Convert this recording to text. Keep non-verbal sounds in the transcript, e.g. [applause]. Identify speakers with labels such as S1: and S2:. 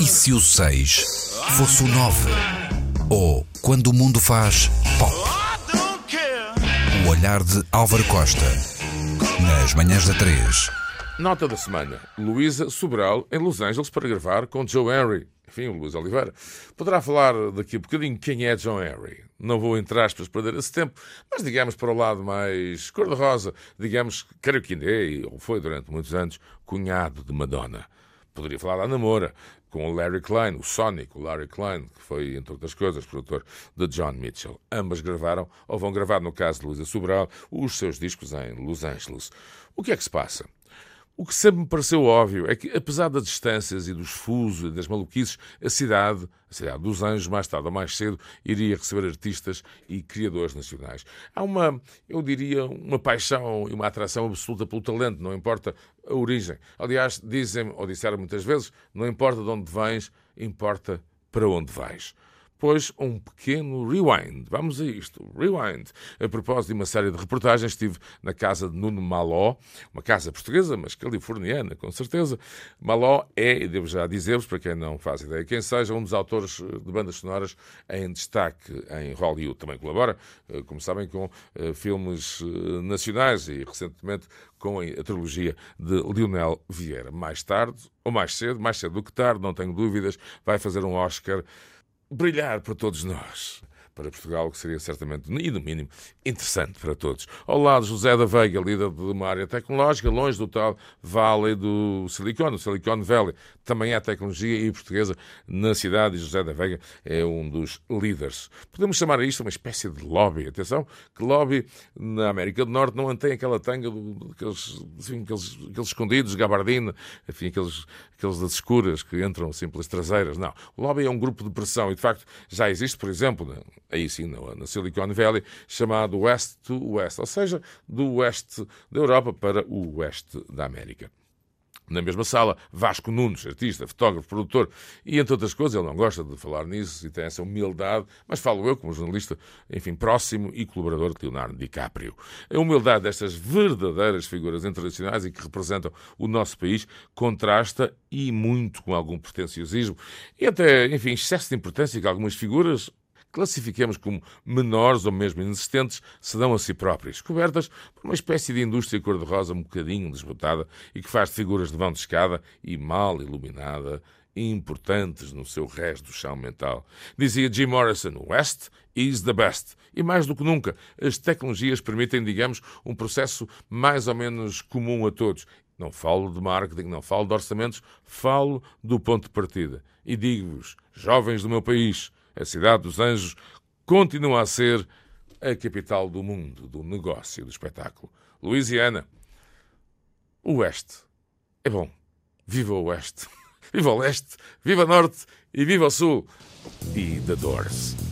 S1: E se o 6 fosse o 9? Ou quando o mundo faz pop? O olhar de Álvaro Costa. Nas manhãs da 3.
S2: Nota da semana. Luísa Sobral em Los Angeles para gravar com Joe Henry. Enfim, o Luís Oliveira. Poderá falar daqui a bocadinho quem é John Henry. Não vou, entre aspas, perder esse tempo, mas digamos para o lado mais cor-de-rosa, digamos, creio que ainda é, ou foi durante muitos anos, cunhado de Madonna. Poderia falar da namora com o Larry Klein, o Sonic, o Larry Klein, que foi, entre outras coisas, produtor de John Mitchell. Ambas gravaram, ou vão gravar, no caso de Luísa Sobral, os seus discos em Los Angeles. O que é que se passa? O que sempre me pareceu óbvio é que, apesar das distâncias e dos fusos e das maluquices, a cidade, a cidade dos Anjos, mais tarde ou mais cedo, iria receber artistas e criadores nacionais. Há uma, eu diria, uma paixão e uma atração absoluta pelo talento, não importa a origem. Aliás, dizem, ou disseram muitas vezes, não importa de onde vens, importa para onde vais pois um pequeno rewind. Vamos a isto, rewind. A propósito de uma série de reportagens, estive na casa de Nuno Maló, uma casa portuguesa, mas californiana, com certeza. Maló é, devo já dizer-vos, para quem não faz ideia quem seja, um dos autores eh, de bandas sonoras em destaque em Hollywood. Também colabora, eh, como sabem, com eh, filmes nacionais e recentemente com a trilogia de Lionel Vieira. Mais tarde, ou mais cedo, mais cedo do que tarde, não tenho dúvidas, vai fazer um Oscar brilhar para todos nós para Portugal, que seria certamente, e no mínimo, interessante para todos. Ao lado, José da Veiga, líder de uma área tecnológica, longe do tal Vale do Silicon, o Silicon Valley. Também há tecnologia e portuguesa na cidade, e José da Veiga é um dos líderes. Podemos chamar isto uma espécie de lobby. Atenção, que lobby na América do Norte não mantém aquela tanga daqueles, enfim, aqueles, aqueles escondidos, gabardina, enfim, aqueles, aqueles das escuras que entram assim pelas traseiras. Não. O lobby é um grupo de pressão e, de facto, já existe, por exemplo, aí sim, na, Silicon Valley, chamado West to West, ou seja, do oeste da Europa para o oeste da América. Na mesma sala, Vasco Nunes, artista, fotógrafo, produtor, e entre outras coisas, ele não gosta de falar nisso e tem essa humildade, mas falo eu como jornalista, enfim, próximo e colaborador de Leonardo DiCaprio. A humildade destas verdadeiras figuras internacionais e que representam o nosso país contrasta e muito com algum pretenciosismo e até, enfim, excesso de importância que algumas figuras classifiquemos como menores ou mesmo inexistentes, se dão a si próprias, cobertas por uma espécie de indústria cor-de-rosa um bocadinho desbotada e que faz figuras de vão de escada e mal iluminada importantes no seu resto do chão mental. Dizia Jim Morrison, West is the best. E mais do que nunca, as tecnologias permitem, digamos, um processo mais ou menos comum a todos. Não falo de marketing, não falo de orçamentos, falo do ponto de partida. E digo-vos, jovens do meu país, a cidade dos Anjos continua a ser a capital do mundo, do negócio, do espetáculo. Louisiana, o Oeste. É bom. Viva o Oeste. [laughs] Viva o Leste, viva o Norte e viva o Sul. E The Doors.